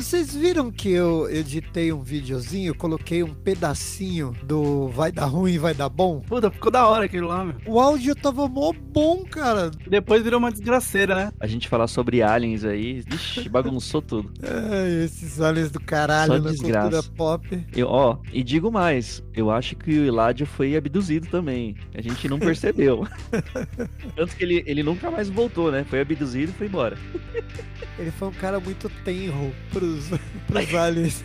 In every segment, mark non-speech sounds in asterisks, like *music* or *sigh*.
Vocês viram que eu editei um videozinho, coloquei um pedacinho do vai dar ruim, vai dar bom? Puta, ficou da hora aquilo lá, meu. O áudio tava mó bom, cara. Depois virou uma desgraceira, né? A gente falar sobre aliens aí, ixi, bagunçou tudo. Ai, *laughs* esses aliens do caralho Só na desgraça. cultura pop. Eu, ó, e digo mais, eu acho que o Eladio foi abduzido também. A gente não percebeu. *laughs* Tanto que ele, ele nunca mais voltou, né? Foi abduzido e foi embora. Ele foi um cara muito tenro pros, *laughs* pros aliens.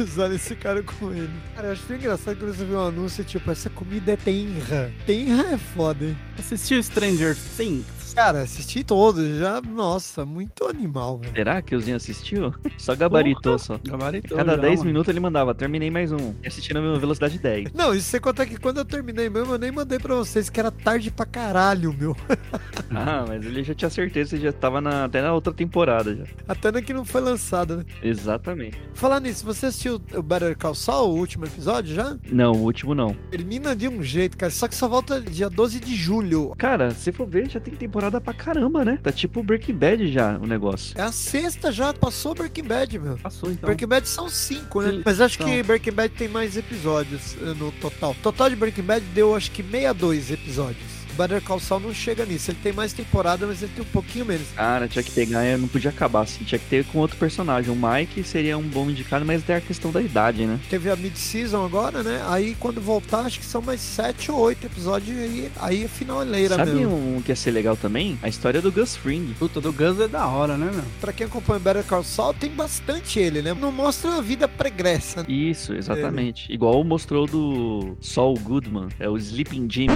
Os aliens ficaram com ele. Cara, eu acho engraçado quando você vê um anúncio tipo, essa comida é tenra. Tenra é foda, hein? Assistiu Stranger Things? Cara, assisti todos, já, nossa, muito animal, velho. Será que o Zinho assistiu? *laughs* Só gabaritou só. Gabaritou. Cada já, 10 mano. minutos ele mandava, terminei mais um. E assistindo a mesma velocidade 10. Não, e você conta que quando eu terminei mesmo, eu nem mandei pra vocês que era tarde pra caralho, meu. *laughs* Ah, mas ele já tinha certeza já tava na, até na outra temporada já. Até na que não foi lançada, né? Exatamente. Falar nisso, você assistiu o Better Call Saul, o último episódio já? Não, o último não. Termina de um jeito, cara, só que só volta dia 12 de julho. Cara, se for ver, já tem temporada pra caramba, né? Tá tipo Breaking Bad já o negócio. É a sexta já, passou Breaking Bad, meu. Passou então. Breaking Bad são cinco, né? Sim, Mas acho são. que Breaking Bad tem mais episódios eh, no total. Total de Breaking Bad deu acho que 62 episódios. Better Call Saul não chega nisso. Ele tem mais temporada, mas ele tem um pouquinho menos. Cara, tinha que pegar, não podia acabar assim. Tinha que ter com outro personagem. O Mike seria um bom indicado, mas tem a questão da idade, né? Teve a mid-season agora, né? Aí quando voltar, acho que são mais sete ou oito episódios e aí, aí é finaleira Sabe mesmo. um que ia ser legal também? A história do Gus Fring. Puta, do Gus é da hora, né, meu? Pra quem acompanha Better Call Saul, tem bastante ele, né? Não mostra a vida pregressa. Isso, exatamente. Igual mostrou do Saul Goodman, é o Sleeping Jimmy.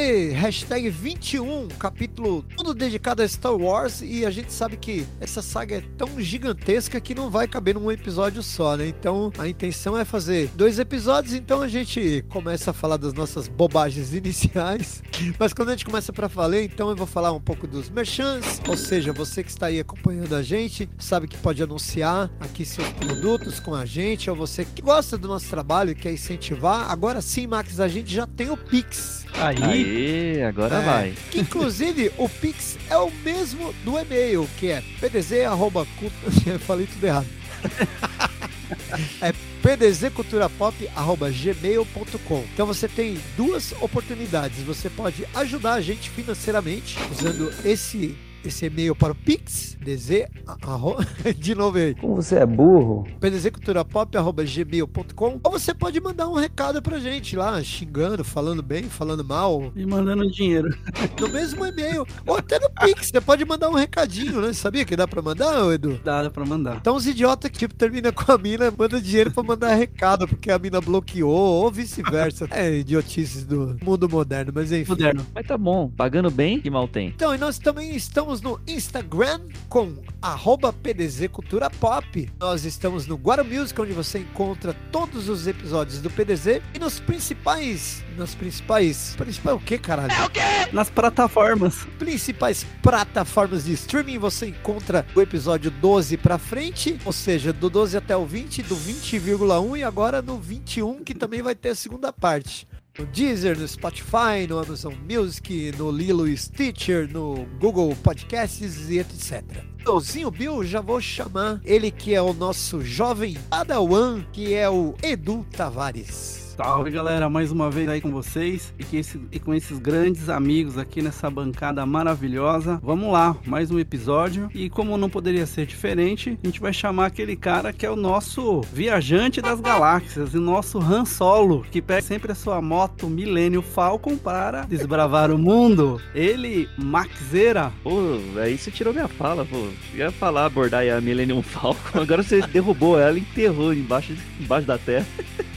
Hashtag 21, capítulo todo dedicado a Star Wars e a gente sabe que essa saga é tão gigantesca que não vai caber num episódio só, né? Então a intenção é fazer dois episódios, então a gente começa a falar das nossas bobagens *laughs* iniciais, mas quando a gente começa pra falar, então eu vou falar um pouco dos merchants, ou seja, você que está aí acompanhando a gente, sabe que pode anunciar aqui seus produtos com a gente, ou você que gosta do nosso trabalho e quer incentivar, agora sim, Max, a gente já tem o Pix. Aí, Agora É, vai. Que inclusive o Pix é o mesmo do e-mail, que é pdz. *laughs* Eu falei tudo errado. *laughs* é pdzculturapop.gmail.com. Então você tem duas oportunidades. Você pode ajudar a gente financeiramente usando esse. Esse e-mail para o Pix, dz, arro- *laughs* de novo aí, Como você é burro. pdzculturapop.gmail.com ou você pode mandar um recado pra gente lá, xingando, falando bem, falando mal, e mandando dinheiro. no mesmo e-mail. Ou até no Pix, você pode mandar um recadinho, né? Sabia que dá pra mandar, Edu? Dá pra mandar. Então os idiotas que tipo, termina com a mina, manda dinheiro pra mandar recado, porque a mina bloqueou, ou vice-versa. É idiotices do mundo moderno, mas enfim. Moderno. Mas tá bom, pagando bem, que mal tem. Então, e nós também estamos no Instagram com arroba PDZ Cultura Pop. Nós estamos no Guara Music, onde você encontra todos os episódios do PDZ e nos principais. Nos principais. Principal o que, caralho? Nas plataformas. principais plataformas de streaming você encontra o episódio 12 pra frente, ou seja, do 12 até o 20, do 20,1 e agora no 21 que também vai ter a segunda parte. No Deezer, no Spotify, no Amazon Music, no Lilo Stitcher, no Google Podcasts e etc. Euzinho Bill, já vou chamar ele que é o nosso jovem Padawan, que é o Edu Tavares. Salve galera, mais uma vez aí com vocês e, esse- e com esses grandes amigos aqui nessa bancada maravilhosa. Vamos lá, mais um episódio e como não poderia ser diferente, a gente vai chamar aquele cara que é o nosso viajante das galáxias, o nosso Han Solo, que pega sempre a sua moto Millennium Falcon para desbravar o mundo. Ele, Maxera. Pô, aí você tirou minha fala, pô. Eu ia falar abordar a Millennium Falcon, agora você *laughs* derrubou ela e enterrou embaixo, embaixo da terra.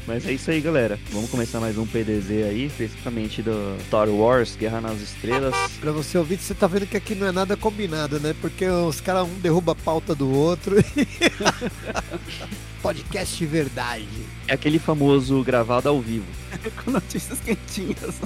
Mas é isso aí, galera. Vamos começar mais um PDZ aí, especificamente do Star Wars, Guerra nas Estrelas. Pra você ouvir, você tá vendo que aqui não é nada combinado, né? Porque os caras um derruba a pauta do outro. *laughs* Podcast de verdade. É aquele famoso gravado ao vivo. *laughs* com notícias quentinhas.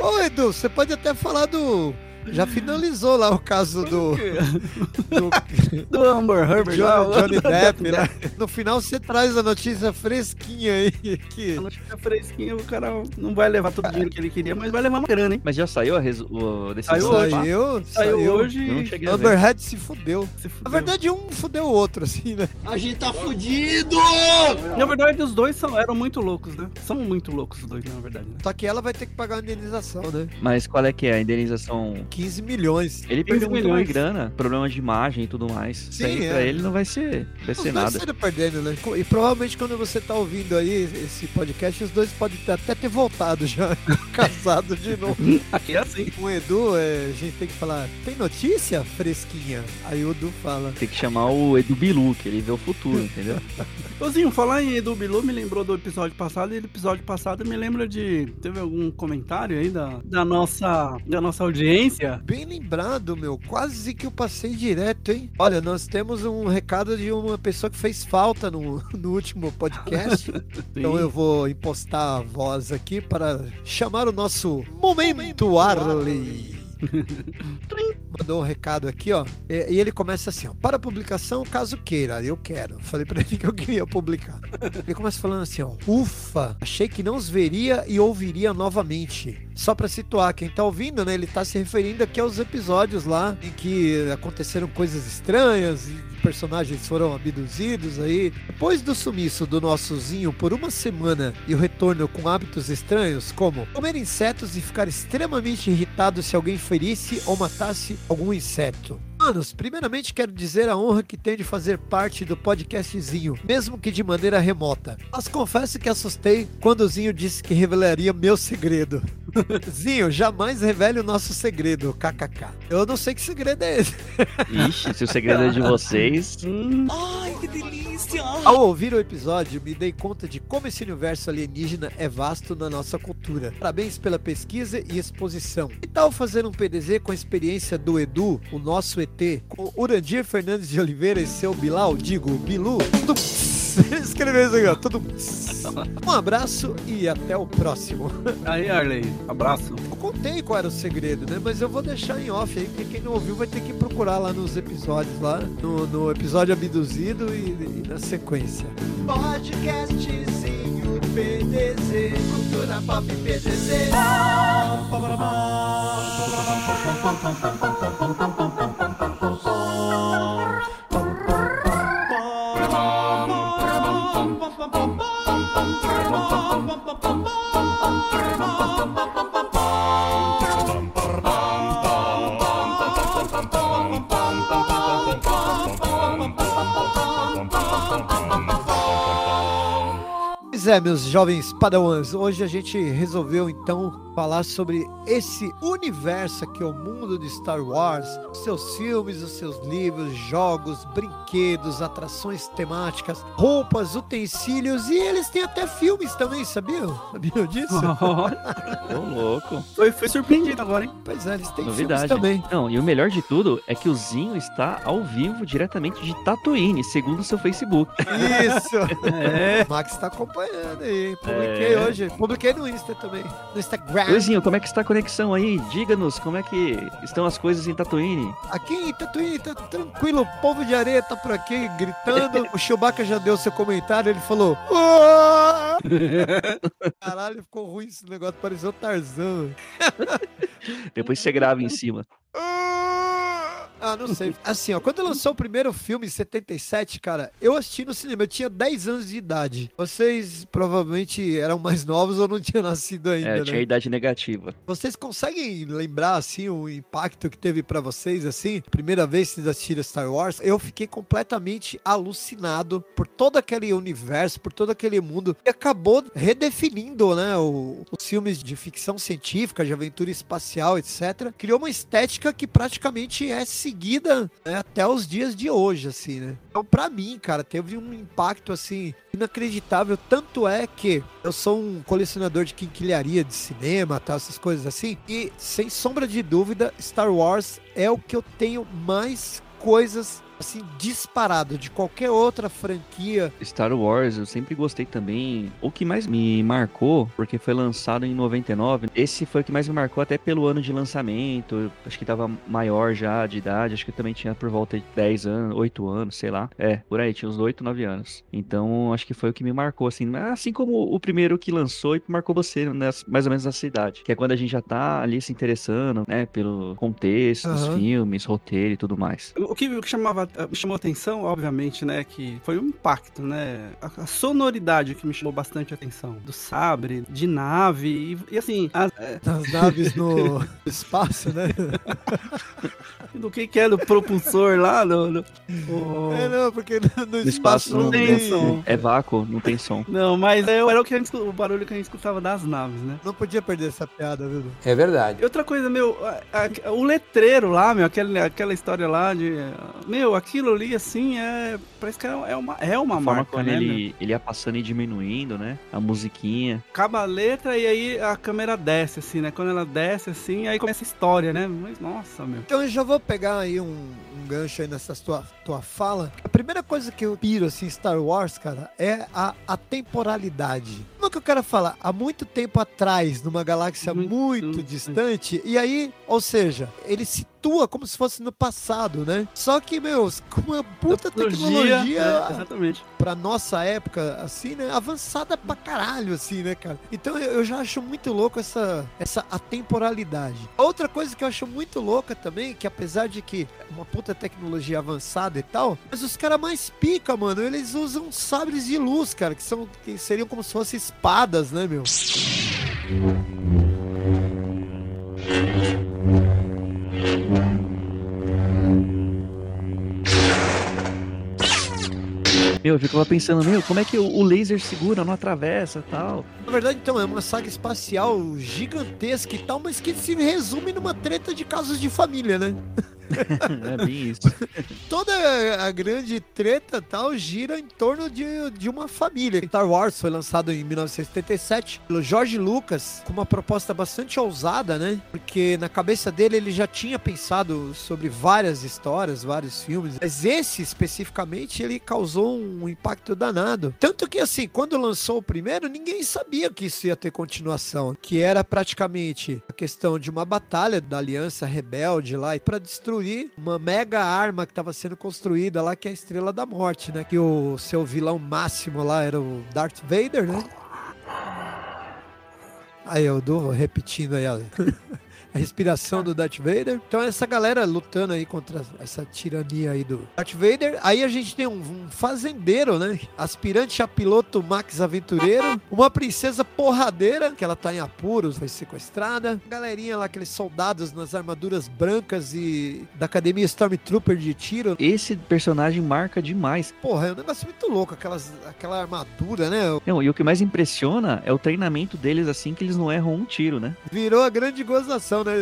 Ô Edu, você pode até falar do Já finalizou lá o caso do. do, Do Amber Herbert. Johnny, Johnny Depp, né? No final você traz a notícia fresquinha aí. Que... A notícia fresquinha, o cara não vai levar todo o dinheiro que ele queria, mas vai levar uma grana, hein? Mas já saiu a resu... o... decisão? Saiu? Saiu, Saiu saiu. hoje. Não a. Amberhead se fudeu. se fudeu. Na verdade, um fudeu o outro, assim, né? A gente tá fudido! Na verdade, os dois são, eram muito loucos, né? São muito loucos os dois, na verdade. Né? Só que ela vai ter que pagar uma indenização, né? Mas qual é que é a indenização? 15 milhões. Ele 15 perdeu muito mais grana, problema de imagem e tudo mais. Isso aí Sim, pra é. ele não vai ser, vai Os ser dois nada. saíram perdendo, né? E provavelmente quando você tá ouvindo aí esse podcast, os dois podem ter- até ter voltado já, *laughs* casado de novo. Aqui é assim. Com o Edu, é, a gente tem que falar, tem notícia fresquinha? Aí o Edu fala, Tem que chamar o Edu Bilu, que ele vê o futuro, entendeu? *laughs* Ô, falar em Edu Bilu me lembrou do episódio passado, e o episódio passado me lembra de. Teve algum comentário aí da, da, nossa, da nossa audiência? Bem lembrado, meu, quase que eu passei direto, hein? Olha, nós temos um recado de uma pessoa que fez falta no, *laughs* no último podcast. *laughs* Então eu vou impostar a voz aqui para chamar o nosso Momento Arley. *laughs* Mandou um recado aqui, ó. E, e ele começa assim, ó. Para publicação, caso queira. Eu quero. Falei pra ele que eu queria publicar. Ele começa falando assim, ó. Ufa, achei que não os veria e ouviria novamente. Só pra situar, quem tá ouvindo, né? Ele tá se referindo aqui aos episódios lá em que aconteceram coisas estranhas e personagens foram abduzidos aí. Depois do sumiço do nosso Zinho por uma semana e o retorno com hábitos estranhos, como comer insetos e ficar extremamente irritado se alguém ferisse ou matasse algum inseto. Manos, primeiramente quero dizer a honra que tenho de fazer parte do podcastzinho, mesmo que de maneira remota. Mas confesso que assustei quando o Zinho disse que revelaria meu segredo. *laughs* Zinho, jamais revele o nosso segredo, kkk. Eu não sei que segredo é esse. *laughs* Ixi, se o segredo é de vocês. *laughs* Hum, Ai, que delícia! Ao ouvir o episódio, me dei conta de como esse universo alienígena é vasto na nossa cultura. Parabéns pela pesquisa e exposição. Que tal fazer um PDZ com a experiência do Edu, o nosso ET, com Urandir Fernandes de Oliveira e seu Bilal, digo, Bilu? Tudo... Escreveu isso aqui, ó. Tudo... Um abraço e até o próximo. aí, Arley, abraço. Eu contei qual era o segredo, né? Mas eu vou deixar em off aí, porque quem não ouviu vai ter que procurar lá nos episódios, lá no, no episódio abduzido e, e na sequência. Podcastzinho PDZ, cultura pop PDZ. Pois é, meus jovens padawans, hoje a gente resolveu então falar sobre esse universo que é o mundo de Star Wars, os seus filmes, os seus livros, jogos, brinquedos, atrações temáticas, roupas, utensílios e eles têm até filmes também, sabiam? *laughs* Sabiam disso? *laughs* Ô, louco. foi, foi surpreendido agora, hein? pois é, eles têm Novidade. filmes também. Não, e o melhor de tudo é que o Zinho está ao vivo diretamente de Tatooine, segundo o seu Facebook. Isso! *laughs* É. O Max tá acompanhando aí. Publiquei É. hoje. Publiquei no Insta também. No Instagram. Oi, Zinho, como é que está a conexão aí? Diga-nos como é que estão as coisas em Tatooine. Aqui em Tatuí tá tranquilo, o povo de areia tá por aqui gritando. *laughs* O Chewbacca já deu seu comentário, ele falou. *laughs* Caralho, ficou ruim esse negócio, pareceu Tarzan. Depois você grava em cima. Ah, não sei. *laughs* Assim, ó, quando lançou o primeiro filme em 77, cara, eu assisti no cinema, eu tinha 10 anos de idade. Vocês provavelmente eram mais novos ou não tinham nascido ainda, É, né? tinha idade negativa. Vocês conseguem lembrar, assim, o impacto que teve pra vocês, assim? Primeira vez que vocês assistiram Star Wars, eu fiquei completamente alucinado por todo aquele universo, por todo aquele mundo. E acabou redefinindo, né, o- os filmes de ficção científica, de aventura espacial, etc. Criou uma estética que praticamente é seguida né, até os dias de hoje, assim, né? Então, pra mim, cara, teve um impacto, assim, inacreditável. Tanto é que eu sou um colecionador de quinquilharia de cinema, tal, essas coisas assim. E, sem sombra de dúvida, Star Wars é o que eu tenho mais coisas assim, disparado de qualquer outra franquia. Star Wars, eu sempre gostei também. O que mais me marcou, porque foi lançado em 99, esse foi o que mais me marcou até pelo ano de lançamento. Acho que tava maior já de idade, acho que também tinha por volta de 10 anos, 8 anos, sei lá. É, por aí, tinha uns 8, 9 anos. Então, acho que foi o que me marcou, assim. Assim como o primeiro que lançou e marcou você, né, mais ou menos nessa idade. Que é quando a gente já tá ali se interessando, né, pelo contexto dos Aham. filmes, roteiro e tudo mais. O que, o que chamava, me chamou atenção, obviamente, né, que foi um impacto, né? A, a sonoridade que me chamou bastante atenção. Do sabre, de nave, e, e assim, a- é, As naves no *laughs* espaço, né? *laughs* do que que é do propulsor lá, do, do- o- É, não, porque no, no No espaço espaço não não tem som. É vácuo, não tem som. Não, mas é, era o, que a gente, o barulho que a gente escutava das naves, né? Não podia perder essa piada, viu? É verdade. E outra coisa, meu, a- a- o letreiro lá, meu, aquela, aquela história lá de. Meu, aquilo ali, assim, é. Parece que é é uma, é uma A forma marca, como né? meu? ele, ele ia passando e diminuindo, né? A musiquinha. Acaba a letra e aí a câmera desce, assim, né? Quando ela desce, assim, aí começa a história, né? Mas, nossa, meu. Então eu já vou pegar aí um, um gancho aí nessa tua, tua fala. A primeira coisa que eu piro, assim, Star Wars, cara, é a, a temporalidade. Como que eu quero falar? Há muito tempo atrás, numa galáxia Muito muito, distante. e aí, ou seja, ele situa como se fosse no passado, né? Só que, meus, com uma puta tecnologia, é, exatamente. pra nossa época, assim, né? Avançada pra caralho, assim, né, cara? Então eu, eu já acho muito louco essa, essa atemporalidade. Outra coisa que eu acho muito louca também, que apesar de que é uma puta tecnologia avançada e tal, mas os caras mais pica, mano, eles usam sabres de luz, cara, que são que seriam como se fossem espadas, né, meu? Eu ficava pensando, meu, como é que o, laser segura, não atravessa tal. Na verdade, então, é uma saga espacial gigantesca e tal, mas que se resume numa treta de casos de família, né? *laughs* é bem isso. *laughs* toda a grande treta tal gira em torno de, de uma família. Star Wars foi lançado em 1977 pelo George Lucas com uma proposta bastante ousada, né? Porque na cabeça dele ele já tinha pensado sobre várias histórias, vários filmes, mas esse especificamente ele causou um impacto danado. Tanto que assim, quando lançou o primeiro, ninguém sabia que isso ia ter continuação, que era praticamente a questão de uma batalha da Aliança Rebelde lá para destruir uma mega arma que estava sendo construída lá, que é a Estrela da Morte, né? Que o seu vilão máximo lá era o Darth Vader, né? Aí eu dou repetindo aí a, respiração do Darth Vader. Então essa galera lutando aí contra essa tirania aí do Darth Vader. Aí a gente tem um, um fazendeiro, né? Aspirante a piloto Max Aventureiro. *laughs* Uma princesa porradeira, que ela tá em apuros, foi sequestrada. Galerinha lá, aqueles soldados nas armaduras brancas e da academia Stormtrooper de tiro. Esse personagem marca demais. Porra, é um negócio muito louco, aquelas, aquela armadura, né? Não, e o que mais impressiona é o treinamento deles assim que eles não erram um tiro, né? Virou a grande gozação, né?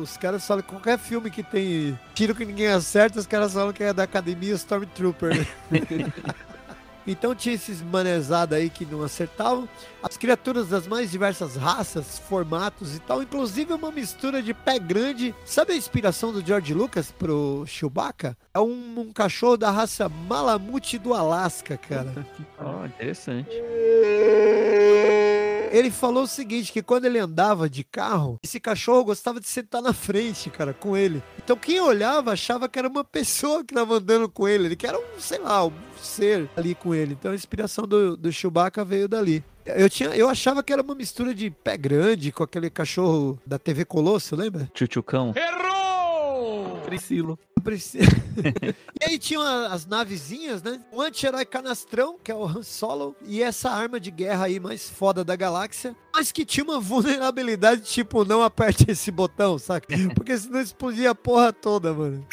Os caras falam qualquer filme que tem tiro que ninguém acerta, os caras falam que é da academia Stormtrooper, né? *laughs* Então tinha esses manezados aí que não acertavam. As criaturas das mais diversas raças, formatos e tal. Inclusive uma mistura de pé grande. Sabe a inspiração do George Lucas pro Chewbacca? É um, um cachorro da raça Malamute do Alasca, cara. *laughs* Ó, interessante. *laughs* Ele falou o seguinte, que quando ele andava de carro, esse cachorro gostava de sentar na frente, cara, com ele. Então quem olhava achava que era uma pessoa que tava andando com ele, ele que era um, sei lá, um ser ali com ele. Então a inspiração do, do Chewbacca veio dali. Eu, tinha, eu achava que era uma mistura de pé grande com aquele cachorro da TV Colosso, lembra? Tchutchucão. Priscilo. Preci- *laughs* e aí tinham as navezinhas, né? O anti-herói canastrão, que é o Han Solo, e essa arma de guerra aí mais foda da galáxia, mas que tinha uma vulnerabilidade tipo, não aperte esse botão, saca? *laughs* Porque senão explodia a porra toda, mano.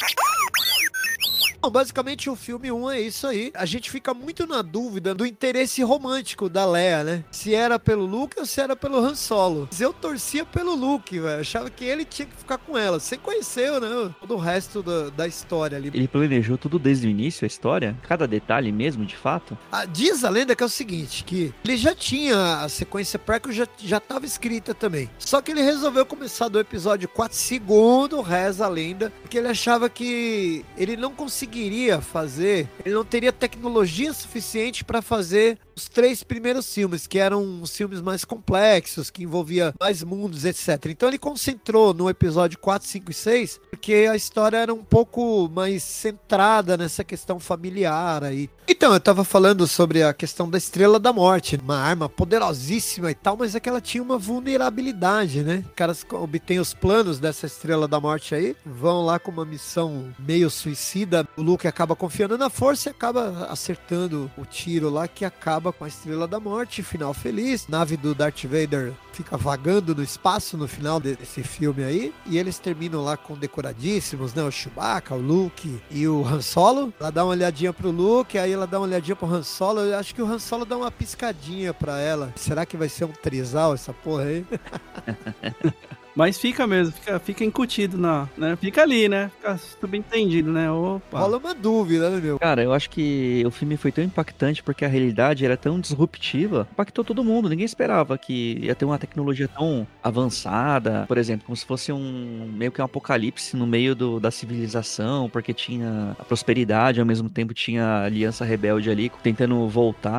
Bom, basicamente o filme 1 é isso aí. A gente fica muito na dúvida do interesse romântico da Leia, né? Se era pelo Luke ou se era pelo Han Solo. Mas eu torcia pelo Luke, velho. Achava que ele tinha que ficar com ela. Você conheceu, né? Todo o resto da, da história ali. Ele planejou tudo desde o início, a história? Cada detalhe mesmo, de fato? Ah, diz a lenda que é o seguinte, que ele já tinha a sequência prequel, já, já tava escrita também. Só que ele resolveu começar do episódio 4, segundo reza a lenda, porque ele achava que ele não conseguia conseguiria fazer, ele não teria tecnologia suficiente para fazer os três primeiros filmes, que eram os filmes mais complexos, que envolvia mais mundos, etc. Então ele concentrou no episódio 4, 5 e 6, porque a história era um pouco mais centrada nessa questão familiar aí. Então, eu tava falando sobre a questão da Estrela da Morte, uma arma poderosíssima e tal, mas é que ela tinha uma vulnerabilidade, né? Os caras obtêm os planos dessa Estrela da Morte aí, vão lá com uma missão meio suicida, o Luke acaba confiando na força e acaba acertando o tiro lá que acaba com a Estrela da Morte, final feliz, nave do Darth Vader fica vagando no espaço no final desse filme aí. E eles terminam lá com decoradíssimos, né? O Chewbacca, o Luke e o Han Solo. Ela dá uma olhadinha pro Luke, aí ela dá uma olhadinha pro Han Solo. Eu acho que o Han Solo dá uma piscadinha pra ela. Será que vai ser um trisal essa porra aí? *laughs* Mas fica mesmo, fica, fica incutido na, né? Fica ali, né? Fica subentendido, né? Opa. Rola uma dúvida, né, meu? Cara, eu acho que o filme foi tão impactante porque a realidade era tão disruptiva, impactou todo mundo. Ninguém esperava que ia ter uma tecnologia tão avançada, por exemplo, como se fosse um meio que um apocalipse no meio do, da civilização, porque tinha a prosperidade, ao mesmo tempo tinha a aliança rebelde ali tentando voltar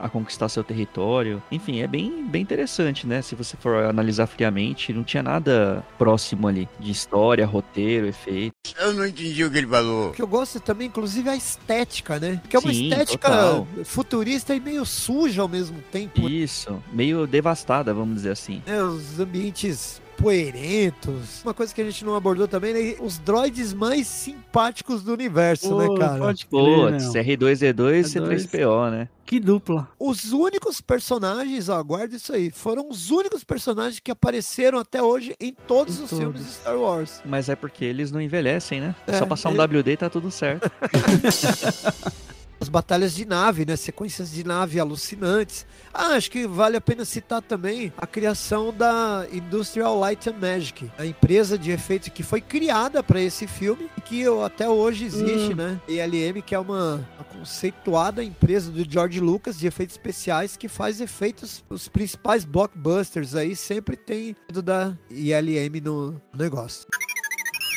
a, a conquistar seu território. Enfim, é bem, bem interessante, né? Se você for analisar friamente, não tinha nada próximo ali de história, roteiro, efeito. Eu não entendi o que ele falou. O que eu gosto também, inclusive, é a estética, né? Que é uma Sim, estética total. futurista e meio suja ao mesmo tempo. Isso, meio devastada, vamos dizer assim. né, os ambientes poerentos. Uma coisa que a gente não abordou também, né? Os droids mais simpáticos do universo, Pô, né, cara? Pode crer, Putz, meu. R2D2 R2. C3PO, né? Que dupla. Os únicos personagens, ó, guarda isso aí, foram os únicos personagens que apareceram até hoje em todos Em os filmes todos. de Star Wars. Mas é porque eles não envelhecem, né? É, É, só passar um ele- WD e tá tudo certo. *laughs* As batalhas de nave, né? Sequências de nave alucinantes. Ah, acho que vale a pena citar também a criação da Industrial Light and Magic, a empresa de efeitos que foi criada para esse filme e que até hoje existe, Hum. né? ELM, que é uma, uma conceituada empresa do George Lucas de efeitos especiais que faz efeitos, os principais blockbusters aí sempre tem do da ELM no negócio.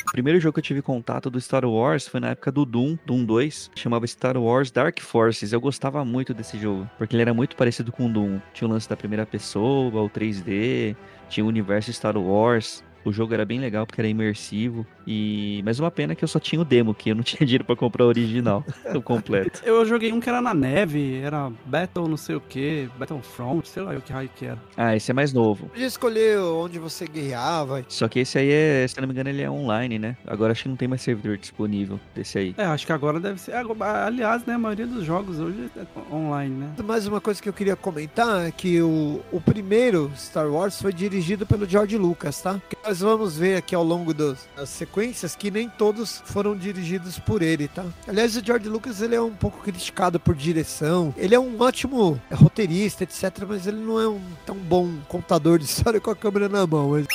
O primeiro jogo que eu tive contato do Star Wars foi na época do Doom, Doom 2, chamava Star Wars Dark Forces. Eu gostava muito desse jogo, porque ele era muito parecido com o Doom. Tinha o lance da primeira pessoa, o 3D, tinha o universo Star Wars. O jogo era bem legal porque era imersivo. E mas uma pena que eu só tinha o demo, que eu não *laughs* tinha dinheiro pra comprar o original, *laughs* o completo. Eu joguei um que era na neve, era Battle não sei o que, Battlefront, sei lá o que raio que era. Ah, esse é mais novo. Podia escolher onde você guerreava. Só que esse aí é, se não me engano, ele é online, né? Agora acho que não tem mais servidor disponível desse aí. É, acho que agora deve ser. Aliás, né, a maioria dos jogos hoje é online, né? Mais uma coisa que eu queria comentar é que o, o primeiro Star Wars foi dirigido pelo George Lucas, tá? Nós vamos ver aqui ao longo das sequências que nem todos foram dirigidos por ele, tá? Aliás, o George Lucas ele é um pouco criticado por direção. Ele é um ótimo roteirista, etc. Mas ele não é um tão bom contador de história com a câmera na mão. Mas...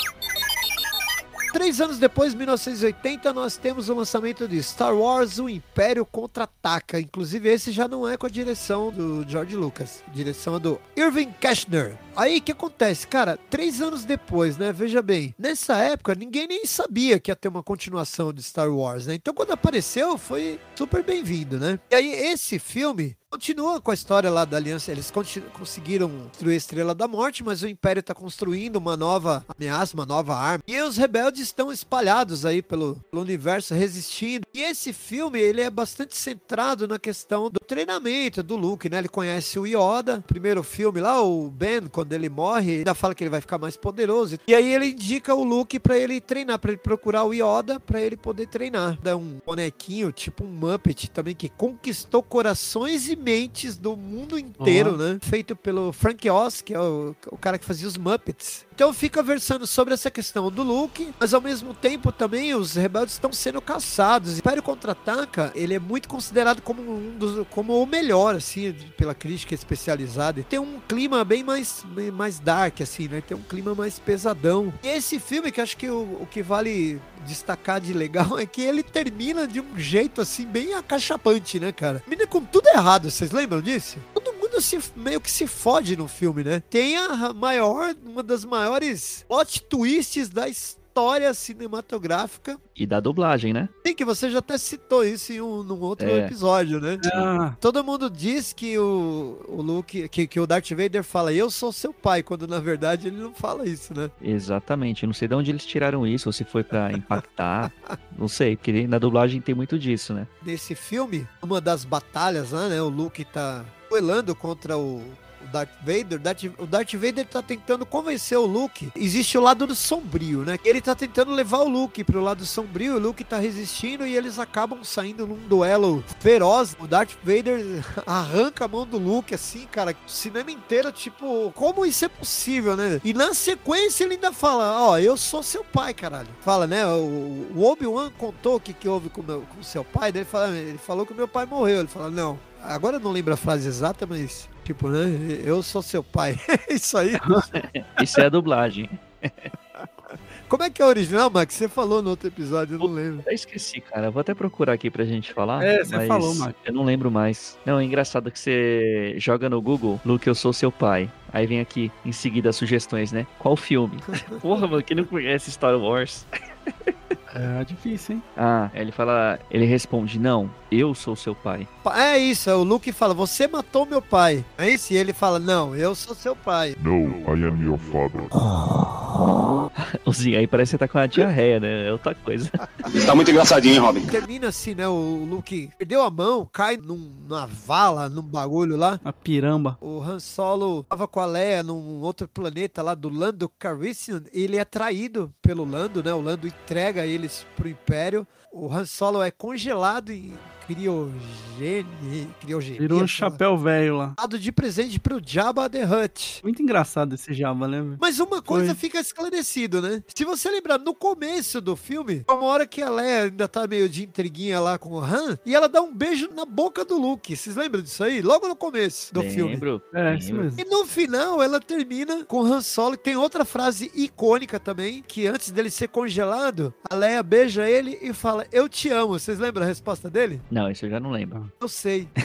Três anos depois, 1980, nós temos o lançamento de Star Wars O Império Contra-Ataca. Inclusive, esse já não é com a direção do George Lucas. Direção é do Irving Kashner. Aí, que acontece? Cara, três anos depois, né? Veja bem. Nessa época, ninguém nem sabia que ia ter uma continuação de Star Wars, né? Então, quando apareceu, foi super bem-vindo, né? E aí, esse filme continua com a história lá da aliança. Eles conseguiram destruir a Estrela da Morte, mas o Império está construindo uma nova ameaça, uma nova arma. E os rebeldes estão espalhados aí pelo, pelo universo, resistindo. E esse filme, ele é bastante centrado na questão do treinamento do Luke, né? Ele conhece o Yoda. Primeiro filme lá, o Ben, quando ele morre, ainda fala que ele vai ficar mais poderoso. E aí ele indica o Luke para ele treinar, para ele procurar o Yoda, para ele poder treinar. Dá um bonequinho, tipo um Muppet também, que conquistou corações e mentes do mundo inteiro, né? Feito pelo Frank Oz, que é o, o cara que fazia os Muppets. Então fica versando sobre essa questão do Luke, mas ao mesmo tempo também os rebeldes estão sendo caçados. O Contra-Ataca, ele é muito considerado como um dos, como o melhor, assim, pela crítica especializada. E tem um clima bem mais, bem mais dark, assim, né? Tem um clima mais pesadão. E esse filme, que acho que o, o que vale destacar de legal *laughs* é que ele termina de um jeito, assim, bem acachapante, né, cara? Termina com tudo errado, vocês lembram disso? Todo mundo se, meio que se fode no filme, né? Tem a maior, uma das maiores plot twists da história história cinematográfica. E da dublagem, né? Tem que você já até citou isso em um num outro É. episódio, né? Ah, Todo mundo diz que o, o Luke, que, que o Darth Vader fala, eu sou seu pai, quando na verdade ele não fala isso, né? Exatamente. Eu não sei de onde eles tiraram isso, ou se foi pra impactar. *laughs* não sei, porque na dublagem tem muito disso, né? Nesse filme, uma das batalhas lá, né? O Luke tá duelando contra o, Darth Vader. Darth- o Darth Vader tá tentando convencer o Luke. Existe o lado do sombrio, né? Ele tá tentando levar o Luke pro lado sombrio. O Luke tá resistindo e eles acabam saindo num duelo feroz. O Darth Vader *laughs* arranca a mão do Luke, assim, cara. O cinema inteiro, tipo, como isso é possível, né? E na sequência ele ainda fala: Ó, eu sou seu pai, caralho. Fala, né? O, o Obi-Wan contou o que, que houve com o com seu pai. Daí ele, fala, ele falou que o meu pai morreu. Ele fala: Não. Agora eu não lembro a frase exata, mas, tipo, né? Eu sou seu pai. *laughs* isso aí. *laughs* Isso é a dublagem. *laughs* Como é que é o original, Max? Você falou no outro episódio, eu não lembro. Eu esqueci, cara. Vou até procurar aqui pra gente falar. É, você mas falou, Max. Eu não lembro mais. Não, é engraçado que você joga no Google, Luke, eu sou seu pai. Aí vem aqui, em seguida, as sugestões, né? Qual filme? Porra, mano, quem não conhece Star Wars? É difícil, hein? Ah, ele fala, ele responde, não, eu sou seu pai. Pa- É isso, é o Luke fala: Você matou meu pai. É isso? E ele fala: Não, eu sou seu pai. No, I am your father. Assim, aí parece que você tá com uma diarreia, né? É outra coisa. Tá muito engraçadinho, hein, Robin? Termina assim, né? O Luke perdeu a mão, cai num- numa vala, num bagulho lá. A piramba. O Han Solo tava com a Leia num outro planeta lá do Lando Calrissian. e Ele é traído pelo Lando, né? O Lando entrega eles pro Império. O Han Solo é congelado em criogênio. criogenia. Virou um chapéu velho lá. Dado de presente pro Jabba the Hutt. Muito engraçado esse Java, né? Mas uma coisa Foi. fica esclarecido, né? Se você lembrar, no começo do filme, uma hora que a Leia ainda tá meio de intriguinha lá com o Han, e ela dá um beijo na boca do Luke. Vocês lembram disso aí? Logo no começo do filme. Lembro. É, isso lembro. mesmo. E no final, ela termina com o Han Solo. Tem outra frase icônica também, que antes dele ser congelado, a Leia beija ele e fala, eu te amo. Vocês lembram a resposta dele? Não, isso eu já não lembro. Eu sei. *laughs*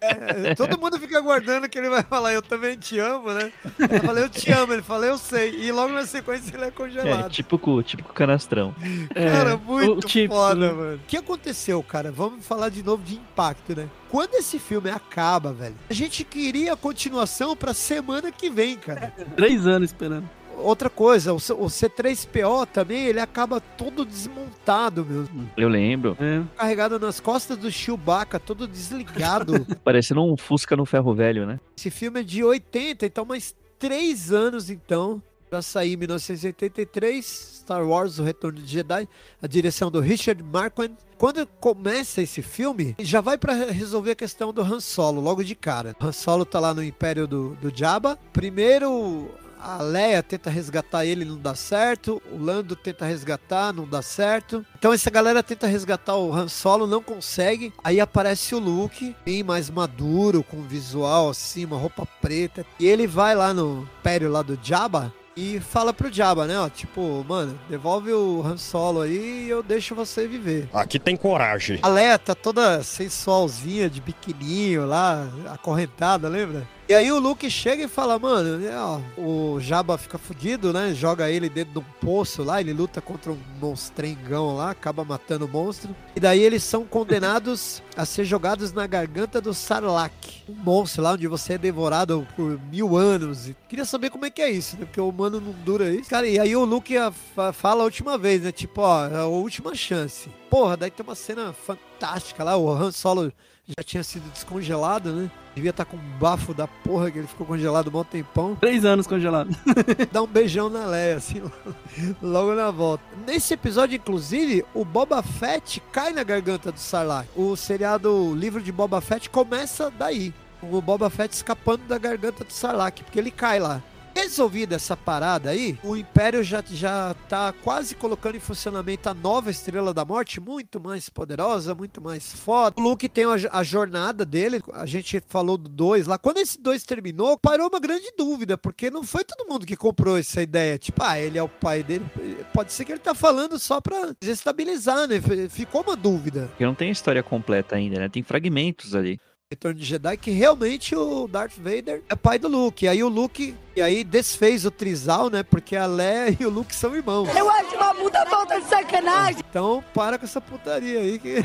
É, todo mundo fica aguardando que ele vai falar, eu também te amo, né? Ela fala, eu te amo. Ele fala, eu sei. E logo na sequência ele é É, congelado. típico, típico canastrão. Cara, É, muito o tipo, foda, mano. O que aconteceu, cara? Vamos falar de novo de impacto, né? Quando esse filme acaba, velho, a gente queria a continuação pra semana que vem, cara. Três anos esperando. Outra coisa, o C- o C3PO também, ele acaba todo desmontado, meu. Eu lembro. É. Carregado nas costas do Chewbacca, todo desligado. *laughs* Parecendo um Fusca no ferro velho, né? Esse filme é de 80, então mais três anos, então, pra sair em 1983, Star Wars, O Retorno de Jedi, a direção do Richard Marquand. Quando começa esse filme, já vai pra resolver a questão do Han Solo, logo de cara. Han Solo tá lá no Império do, do Jabba. Primeiro, a Leia tenta resgatar ele, não dá certo. O Lando tenta resgatar, não dá certo. Então essa galera tenta resgatar o Han Solo, não consegue. Aí aparece o Luke, bem mais maduro, com visual assim, uma roupa preta. E ele vai lá no Império lá do Jabba e fala pro Jabba, né? Ó, tipo, mano, devolve o Han Solo aí e eu deixo você viver. Aqui tem coragem. A Leia tá toda sensualzinha, de biquininho lá, acorrentada, lembra? E aí o Luke chega e fala, mano, né, ó, o Jabba fica fudido, né? Joga ele dentro de um poço lá, ele luta contra um monstrengão lá, acaba matando o monstro. E daí eles são condenados *laughs* a ser jogados na garganta do Sarlacc, um monstro lá onde você é devorado por mil anos. E queria saber como é que é isso, né? Porque o humano não dura isso. Cara, e aí o Luke fa- fala a última vez, né? Tipo, ó, é a última chance. Porra, daí tem uma cena fantástica lá, o Han Solo já tinha sido descongelado, né? Devia estar com um bafo da porra que ele ficou congelado um bom tempão. Três anos congelado. *laughs* Dá um beijão na Leia, assim, *laughs* logo na volta. Nesse episódio, inclusive, o Boba Fett cai na garganta do Sarlacc. O seriado o livro de Boba Fett começa daí. O Boba Fett escapando da garganta do Sarlacc, porque ele cai lá. Resolvida essa parada aí, o Império já, já tá quase colocando em funcionamento a nova Estrela da Morte, muito mais poderosa, muito mais foda. O Luke tem a, a jornada dele, a gente falou do 2 lá. Quando esse 2 terminou, parou uma grande dúvida, porque não foi todo mundo que comprou essa ideia. Tipo, ah, ele é o pai dele. Pode ser que ele tá falando só pra desestabilizar, né? Ficou uma dúvida. Porque não tem a história completa ainda, né? Tem fragmentos ali. Retorno de Jedi, que realmente o Darth Vader é pai do Luke. E aí o Luke, e aí desfez o trisal, né? Porque a Leia *laughs* e o Luke são irmãos. Eu acho uma puta falta de sacanagem. Então para com essa putaria aí que. *laughs*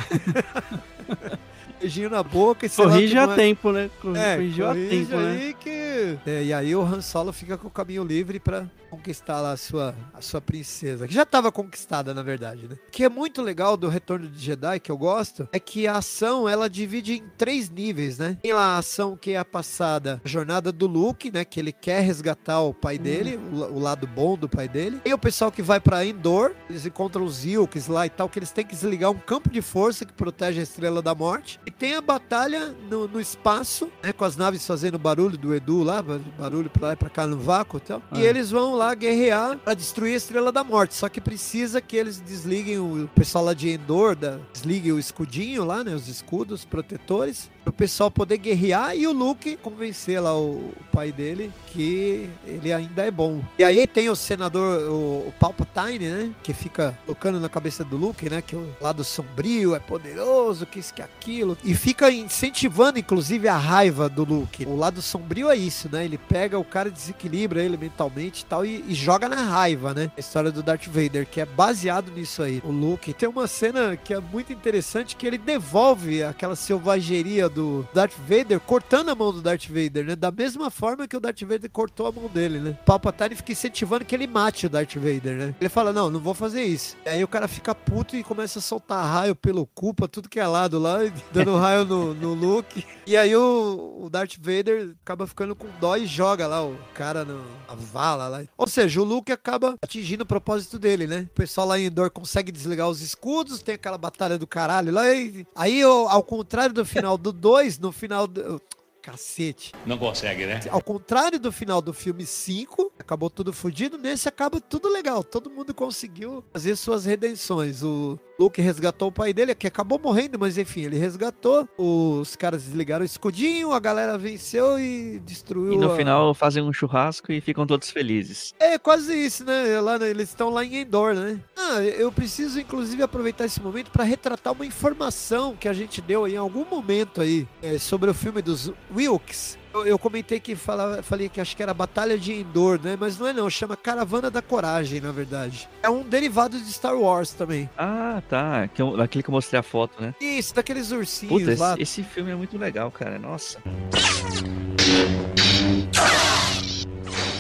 Beijinho na boca e Corrige a tempo, né? Corri- É, Corrigiu a corrige tempo, né? que... É, e aí o Han Solo fica com o caminho livre pra conquistar lá a sua, a sua princesa, que já tava conquistada, na verdade, né? O que é muito legal do Retorno de Jedi, que eu gosto, é que a ação, ela divide em três níveis, né? Tem lá a ação que é a passada, a jornada do Luke, né? Que ele quer resgatar o pai dele, o, la- o lado bom do pai dele. Tem o pessoal que vai pra Endor, eles encontram os Ilks lá e tal, que eles têm que desligar um campo de força que protege a Estrela da Morte. E tem a batalha no, no espaço, né? Com as naves fazendo barulho do Edu lá, barulho pra lá e pra cá no vácuo e tal. E Ah. eles vão lá guerrear pra destruir a Estrela da Morte. Só que precisa que eles desliguem o, o pessoal lá de Endor, da, desliguem o escudinho lá, né? Os escudos protetores. O pessoal poder guerrear e o Luke convencer lá o, o pai dele que ele ainda é bom. E aí tem o senador, o, o Palpatine, né? Que fica tocando na cabeça do Luke, né? Que o lado sombrio é poderoso, que isso, que aquilo. E fica incentivando, inclusive, a raiva do Luke. O lado sombrio é isso, né? Ele pega o cara, desequilibra ele mentalmente e tal e, e joga na raiva, né? A história do Darth Vader, que é baseado nisso aí. O Luke tem uma cena que é muito interessante que ele devolve aquela selvageria do Darth Vader cortando a mão do Darth Vader, né? Da mesma forma que o Darth Vader cortou a mão dele, né? Palpatine fica incentivando que ele mate o Darth Vader, né? Ele fala, não, não vou fazer isso. E aí o cara fica puto e começa a soltar raio pelo cu pra tudo que é lado lá, *laughs* dando *laughs* raio no, no Luke. E aí o, o Darth Vader acaba ficando com dó e joga lá o cara na vala lá. Ou seja, o Luke acaba atingindo o propósito dele, né? O pessoal lá em Endor consegue desligar os escudos, tem aquela batalha do caralho lá. E, aí, ao ao contrário do final do 2, no final do. Cacete. Não consegue, né? Ao contrário do final do filme 5, acabou tudo fudido, nesse acaba tudo legal. Todo mundo conseguiu fazer suas redenções. O Luke resgatou o pai dele, que acabou morrendo, mas enfim, ele resgatou. Os caras desligaram o escudinho, a galera venceu e destruiu. E no a- final fazem um churrasco e ficam todos felizes. É quase isso, né? Lá, eles estão lá em Endor, né? Ah, eu preciso inclusive aproveitar esse momento para retratar uma informação que a gente deu em algum momento aí é, sobre o filme dos Wilkes. Eu, eu comentei que falava, falei que acho que era Batalha de Endor, né? Mas não é não, chama Caravana da Coragem, na verdade. É um derivado de Star Wars também. Ah, tá. Que eu- Daquele que eu mostrei a foto, né? Isso, daqueles ursinhos Puta, lá. esse, esse filme é muito legal, cara. Nossa.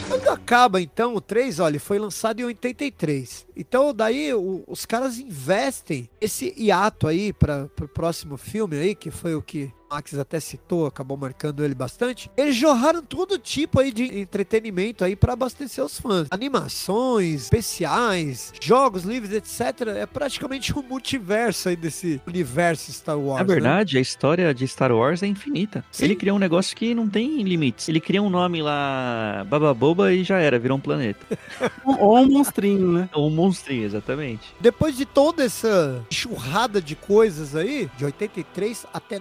Quando acaba, então, o 3, olha, foi lançado em 83. Então, daí, o- os caras investem esse hiato aí para o próximo filme aí, que foi o que Max até citou, acabou marcando ele bastante. Eles jorraram todo tipo aí de entretenimento aí para abastecer os fãs. Animações, especiais, jogos livres, etc. É praticamente um multiverso aí desse universo Star Wars. Na né? verdade, a história de Star Wars é infinita. Sim. Ele criou um negócio que não tem limites. Ele cria um nome lá, Bababoba, e já era, virou um planeta. *laughs* Ou um monstrinho, né? Ou um monstrinho, exatamente. Depois de toda essa churrada de coisas aí, de 83 até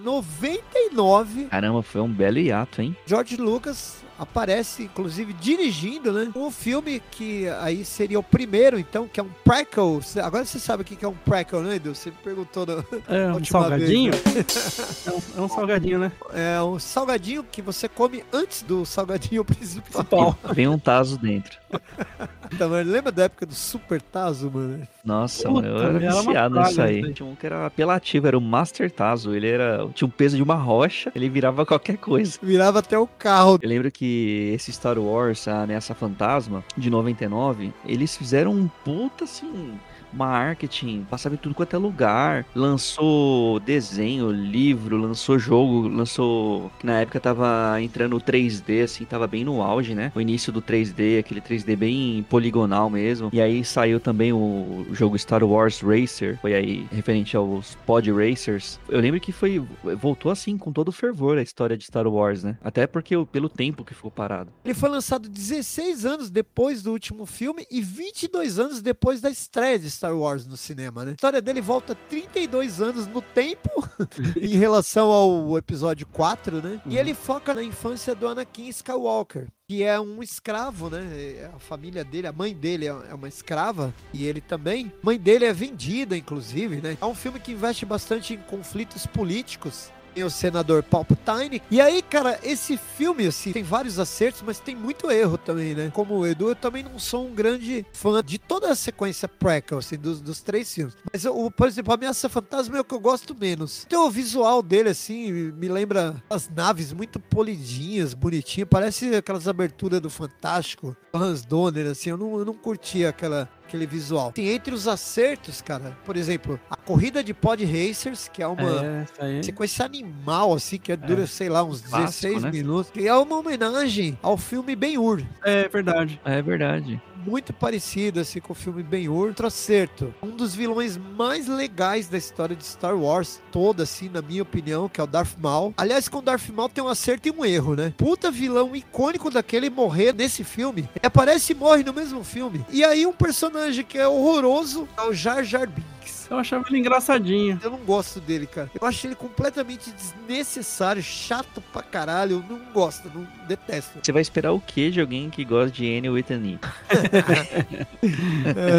99, Caramba, foi um belo hiato, hein? George Lucas aparece, inclusive, dirigindo, né? Um filme que aí seria o primeiro, então, que é um prequel. Agora você sabe o que é um prequel, né, Edu? Você me perguntou. no- É um salgadinho. vez, *laughs* É um, é um salgadinho, né? É um salgadinho que você come antes do salgadinho *laughs* principal. Vem um taso dentro. *laughs* Mas lembra da época do Super Tazo, mano? Nossa, Puta, mano, eu era viciado nisso aí. isso aí. Tinha um que era apelativo, era o Master Tazo. Ele era, tinha o peso de uma rocha, ele virava qualquer coisa. Virava até o carro. Eu lembro que esse Star Wars, a Ameaça Fantasma, de 99, eles fizeram um puta, assim, marketing, passava em tudo quanto é lugar. Lançou desenho, livro, lançou jogo, lançou... Na época tava entrando o 3D, assim, tava bem no auge, né? O início do 3D, aquele 3D bem poligonal mesmo. E aí saiu também o jogo Star Wars Racer, foi aí referente aos Pod Racers. Eu lembro que foi... voltou assim, com todo fervor a história de Star Wars, né? Até porque pelo tempo que ficou parado. Ele foi lançado 16 anos depois do último filme e 22 anos depois da estreia de Star Wars no cinema, né? A história dele volta 32 anos no tempo *laughs* em relação ao episódio 4, né? E ele foca na infância do Anakin Skywalker. Que é um escravo, né? É, A família dele, a mãe dele é é uma escrava e ele também. A mãe dele é vendida, inclusive, né? É um filme que investe bastante em conflitos políticos tem o senador Palpatine. E aí, cara, esse filme, assim, tem vários acertos, mas tem muito erro também, né? Como o Edu, eu também não sou um grande fã de toda a sequência prequel, assim, dos, dos três filmes. Mas, o, por exemplo, Ameaça Fantasma é o que eu gosto menos. Então, o visual dele, assim, me lembra as naves muito polidinhas, bonitinhas. Parece aquelas aberturas do Fantástico, Hans Donner, assim. Eu não, eu não curti aquela, aquele visual. Tem entre os acertos, cara, por exemplo, a corrida de Pod Racers, que é uma É, sequência animal, assim, que dura, sei lá, uns Clássico, 16 né? minutos. Que é uma homenagem ao filme Ben-Hur. É verdade. É verdade. Muito parecido, assim, com o filme Ben-Hur. Outro acerto. Um dos vilões mais legais da história de Star Wars, toda, assim, na minha opinião, que é o Darth Maul. Aliás, com o Darth Maul tem um acerto e um erro, né? Puta vilão icônico daquele morrer nesse filme. Ele aparece e morre no mesmo filme. E aí um personagem que é horroroso é o Jar Jar Binks. Eu achava ele engraçadinho. Eu não gosto dele, cara. Eu acho ele completamente desnecessário, chato pra caralho. Eu não gosto, não detesto. Você vai esperar o que de alguém que gosta de Annie Whitney?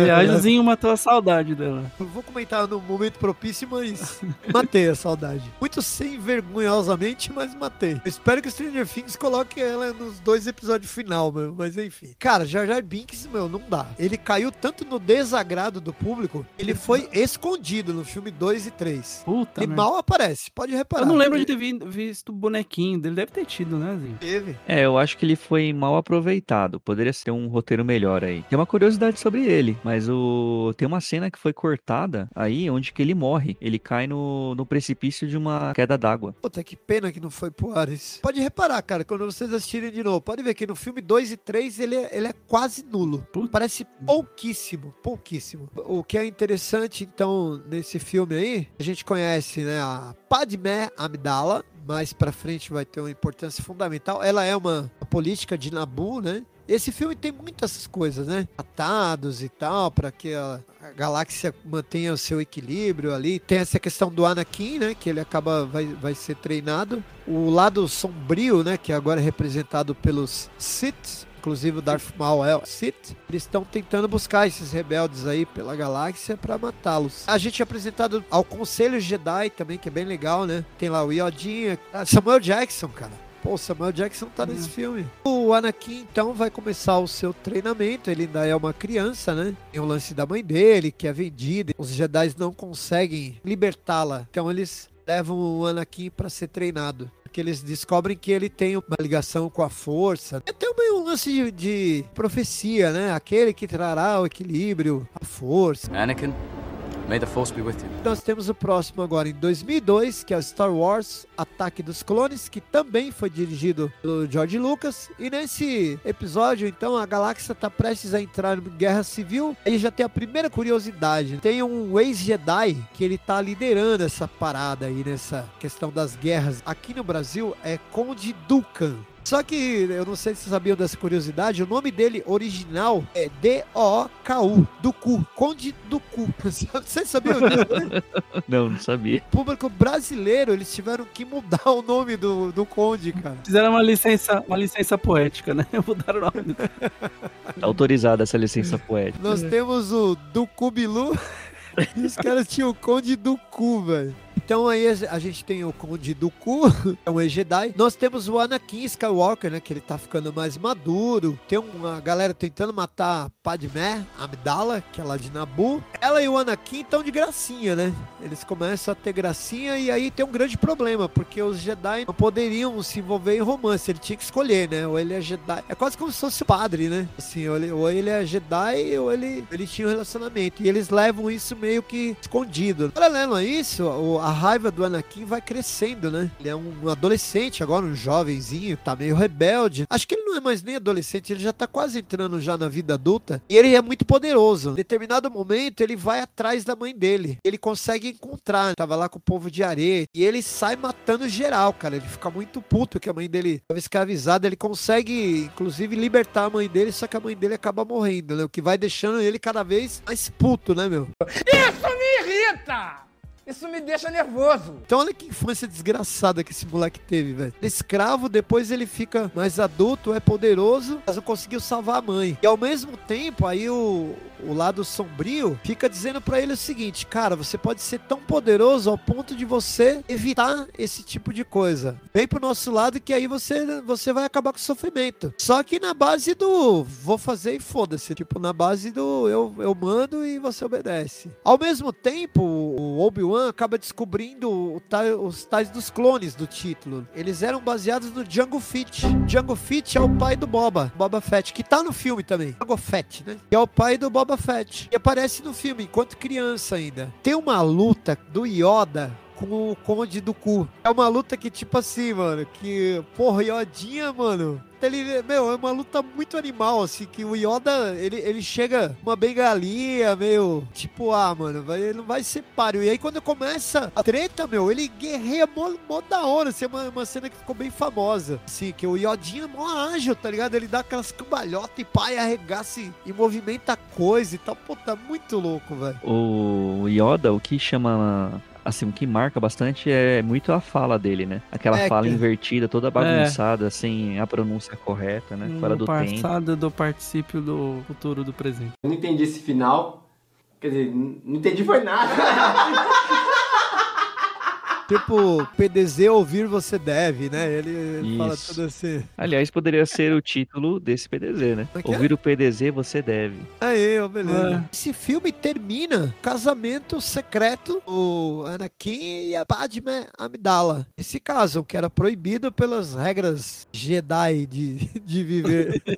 Aliás, o Zinho matou a saudade dela. Eu vou comentar no momento propício, mas *laughs* matei a saudade. Muito sem vergonhosamente, mas matei. Eu espero que o Stranger Things coloque ela nos dois episódios final, meu. Mas enfim. Cara, Jar Jar Binks, meu, não dá. Ele caiu tanto no desagrado do público, ele foi escondido no filme 2 e 3. Puta, Ele mal aparece, pode reparar. Eu não lembro de ter vi- visto o bonequinho dele. Deve ter tido, né, Zinho? Teve. É, eu acho que ele foi mal aproveitado. Poderia ser um roteiro melhor aí. Tem uma curiosidade sobre ele, mas o tem uma cena que foi cortada aí onde que ele morre. Ele cai no, no precipício de uma queda d'água. Puta, que pena que não foi pro Ares. Pode reparar, cara, quando vocês assistirem de novo, pode ver que no filme 2 e 3 ele é, ele é quase nulo. Puta. Parece pouquíssimo, pouquíssimo. O que é interessante, então, nesse filme aí, a gente conhece, né, a Padmé Amidala, mais pra frente vai ter uma importância fundamental. Ela é uma, política de Nabu, né? Esse filme tem muitas coisas, né? Atados e tal, para que a, a galáxia mantenha o seu equilíbrio ali. Tem essa questão do Anakin, né? Que ele acaba, vai, vai ser treinado. O lado sombrio, né? Que agora é representado pelos Sith. Inclusive o Darth Maul é o Sith. Eles estão tentando buscar esses rebeldes aí pela galáxia para matá-los. A gente é apresentado ao Conselho Jedi também, que é bem legal, né? Tem lá o Yodinha, Samuel Jackson, cara. Pô, o Samuel Jackson tá nesse filme. O Anakin, então, vai começar o seu treinamento. Ele ainda é uma criança, né? Tem o lance da mãe dele, que é vendida. Os Jedi não conseguem libertá-la. Então, eles levam o Anakin para ser treinado. Porque eles descobrem que ele tem uma ligação com a força. É também um lance de, de profecia, né? Aquele que trará o equilíbrio, a força. Anakin, may the Force be with you. Nós temos o próximo agora em 2002, que é o Star Wars Ataque dos Clones, que também foi dirigido pelo George Lucas. E nesse episódio, então, a galáxia está prestes a entrar em guerra civil. E já tem a primeira curiosidade: tem um ex-Jedi que ele tá liderando essa parada aí, nessa questão das guerras. Aqui no Brasil é Conde Dukan. Só que eu não sei se vocês sabiam dessa curiosidade, o nome dele original é D-O-K-U, Duku, Conde Duku. *laughs* Vocês sabiam disso? né? Não, não sabia. público brasileiro, eles tiveram que mudar o nome do, do Conde, cara. Fizeram uma licença, uma licença poética, né? *laughs* Mudaram o nome. Tá autorizada essa licença poética. Nós temos o Duku Bilu e *laughs* os caras tinham o Conde Duku, velho. Então aí a gente tem o Conde Dooku, *laughs* é um ex-Jedi. Nós temos o Anakin Skywalker, né, que ele tá ficando mais maduro. Tem uma galera tentando matar Padmé Amidala, que é lá de Nabu. Ela e o Anakin estão de gracinha, né? Eles começam a ter gracinha e aí tem um grande problema, porque os Jedi não poderiam se envolver em romance. Ele tinha que escolher, né? Ou ele é Jedi. É quase como se fosse padre, né? Assim, ou ele, ou ele é Jedi ou ele, ele tinha um relacionamento. E eles levam isso meio que escondido. Paralelo a isso, a raiva do Anakin vai crescendo, né? Ele é um adolescente agora, um jovenzinho, tá meio rebelde. Acho que ele não é mais nem adolescente, ele já tá quase entrando já na vida adulta. E ele é muito poderoso. Em determinado momento, ele vai atrás da mãe dele. Ele consegue encontrar. Tava lá com o povo de areia. E ele sai matando geral, cara. Ele fica muito puto que a mãe dele estava escravizada. Ele consegue, inclusive, libertar a mãe dele, só que a mãe dele acaba morrendo, né? O que vai deixando ele cada vez mais puto, né, meu? Isso me irrita! Isso me deixa nervoso. Então olha que infância desgraçada que esse moleque teve, velho. É escravo, depois ele fica mais adulto, é poderoso, mas não conseguiu salvar a mãe. E ao mesmo tempo, aí o o lado sombrio, fica dizendo pra ele o seguinte, cara, você pode ser tão poderoso ao ponto de você evitar esse tipo de coisa. Vem pro nosso lado que aí você, você vai acabar com o sofrimento. Só que na base do vou fazer e foda-se. Tipo, na base do eu, eu mando e você obedece. Ao mesmo tempo, o Obi-Wan acaba descobrindo os tais dos clones do título. Eles eram baseados no Django Fett. Django Fett é o pai do Boba, Boba Fett, que tá no filme também. Django Fett, né? Que é o pai do Boba Fett. E aparece no filme enquanto criança ainda. Tem uma luta do Yoda com o Conde do Cu. É uma luta que, tipo assim, mano, que, porra, Yodinha, mano. Ele, meu, é uma luta muito animal, assim, que o Yoda, ele, ele chega uma bengalinha, meu, tipo, ah, mano, vai, ele não vai ser páreo. E aí quando começa a treta, meu, ele guerreia mó, mó da hora, assim, é uma, uma cena que ficou bem famosa, assim, que o Yodinha é mó ágil, tá ligado? Ele dá aquelas cambalhotas e e arregaça e, movimenta a coisa e tal. Pô, tá muito louco, velho. O Yoda, o que chama. Assim, o que marca bastante é muito a fala dele, né? Aquela É, fala que- invertida, toda bagunçada, sem a pronúncia correta, né? Fora no do tempo. passado do particípio do futuro do presente. Eu não entendi esse final. Quer dizer, não entendi foi nada. *laughs* Tipo, PDZ ouvir você deve, né? Ele, ele fala tudo assim. Aliás, poderia ser o título desse PDZ, né? É que é? Ouvir o PDZ você deve. Aí, ó, beleza. É. Esse filme termina casamento secreto o Anakin e a Padme Amidala. Esse caso que era proibido pelas regras Jedi de, de viver. *laughs*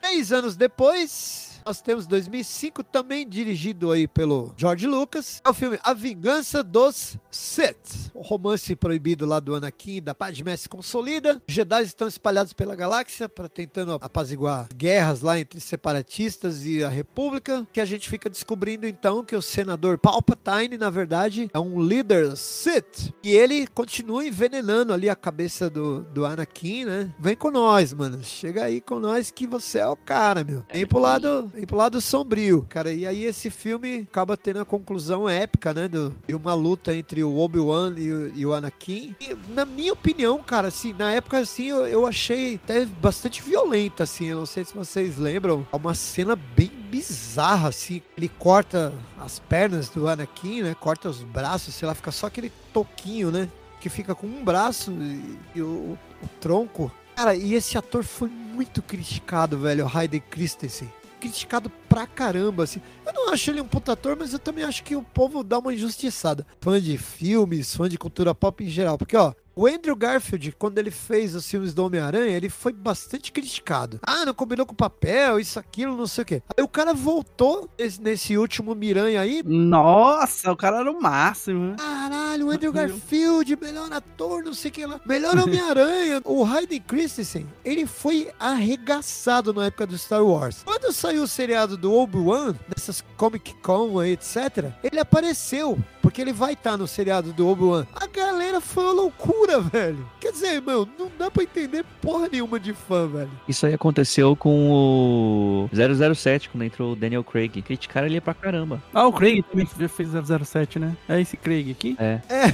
Três anos depois, nós temos 2005, também dirigido aí pelo George Lucas. É o filme A Vingança dos Sith. O romance proibido lá do Anakin da Padmé se consolida. Os Jedi estão espalhados pela galáxia para tentando apaziguar guerras lá entre separatistas e a República. Que a gente fica descobrindo então que o senador Palpatine, na verdade, é um líder Sith. E ele continua envenenando ali a cabeça do, do Anakin, né? Vem com nós, mano. Chega aí com nós que você é o cara, meu. Vem pro lado, vem pro lado sombrio, cara. E aí esse filme acaba tendo a conclusão épica, né? Do, de uma luta entre o Obi-Wan e, o- e o Anakin. E, na minha opinião, cara, assim, na época, assim, eu, eu achei até bastante violenta, assim. Eu não sei se vocês lembram. É uma cena bem bizarra, assim. Ele corta as pernas do Anakin, né? Corta os braços, sei lá, fica só aquele toquinho, né? Que fica com um braço e, e o, o tronco. Cara, e esse ator foi muito criticado, velho, o Hayden Christensen. Criticado pra caramba, assim. Eu não acho ele um puta ator, mas eu também acho que o povo dá uma injustiçada. Fã de filmes, fã de cultura pop em geral. Porque, ó, o Andrew Garfield, quando ele fez os filmes do Homem-Aranha, ele foi bastante criticado. Ah, não combinou com o papel, isso, aquilo, não sei o quê. Aí o cara voltou nesse, nesse último Miranha aí. Nossa, o cara era o máximo, né? Caralho, o Andrew Garfield, melhor ator, não sei o que lá. Melhor Homem-Aranha. *laughs* o Hayden Christensen, ele foi arregaçado na época do Star Wars. Quando saiu o seriado do Obi-Wan, dessas Comic Con aí, etc., ele apareceu. Porque ele vai estar no seriado do Obi-Wan. A galera foi uma loucura, velho. Quer dizer, meu, não dá pra entender porra nenhuma de fã, velho. Isso aí aconteceu com o 007, quando entrou o Daniel Craig. Criticaram ele pra caramba. Ah, o Craig também já fez 007, né? É esse Craig aqui? É. É.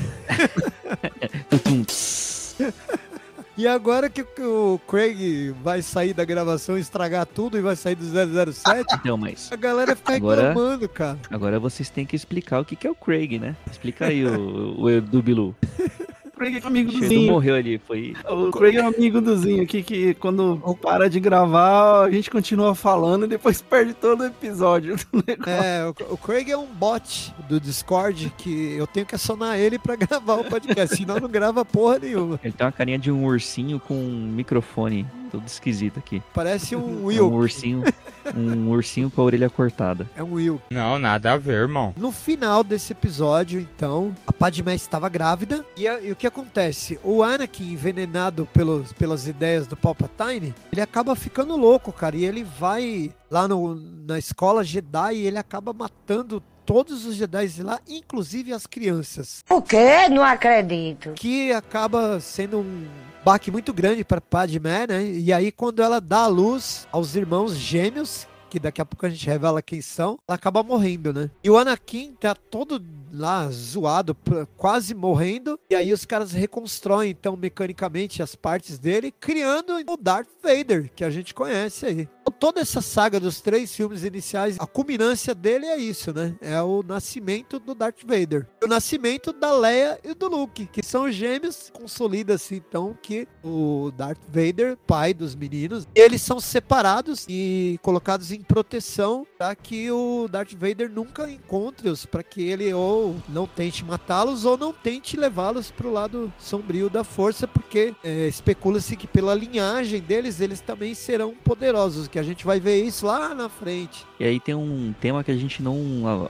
*laughs* E agora que o Craig vai sair da gravação, estragar tudo e vai sair do 007, Então, mas a galera fica Agora- reclamando, cara. agora vocês têm que explicar o que que é o Craig, né? Explica aí o, o Edu Bilu. *laughs* O Craig é amigo do Zinho. morreu ali, foi... O Craig é um amigo do Zinho aqui que quando para de gravar, a gente continua falando e depois *laughs* perde todo o episódio do negócio. É, o, o Craig é um bot do Discord que eu tenho que acionar ele pra *laughs* gravar o podcast, senão não grava porra nenhuma. Ele tem uma carinha de um ursinho com um microfone todo esquisito aqui. Parece um *laughs* É um Will. ursinho, um ursinho com a orelha cortada. É um Will. Não, nada a ver, irmão. No final desse episódio, então, a Padmé estava grávida. E, a- e o que acontece? O Anakin, envenenado pelos, pelas ideias do Palpatine, ele acaba ficando louco, cara. E ele vai lá no, na escola Jedi e ele acaba matando todos os Jedi lá, inclusive as crianças. O quê? Não acredito. que acaba sendo um baque muito grande para Padmé, né? E aí quando ela dá a luz aos irmãos gêmeos, que daqui a pouco a gente revela quem são, ela acaba morrendo, né? E o Anakin tá todo lá zoado, quase morrendo, e aí os caras reconstroem então mecanicamente as partes dele, criando o Darth Vader, que a gente conhece aí. Toda essa saga dos três filmes iniciais, a culminância dele é isso, né? É o nascimento do Darth Vader. O nascimento da Leia e do Luke, que são gêmeos, consolida-se então que o Darth Vader, pai dos meninos, eles são separados e colocados em proteção para que o Darth Vader nunca encontre-os, para que ele ou não tente matá-los ou não tente levá-los para o lado sombrio da força, porque é, especula-se que pela linhagem deles, eles também serão poderosos, que a gente vai ver isso lá na frente. E aí tem um tema que a gente não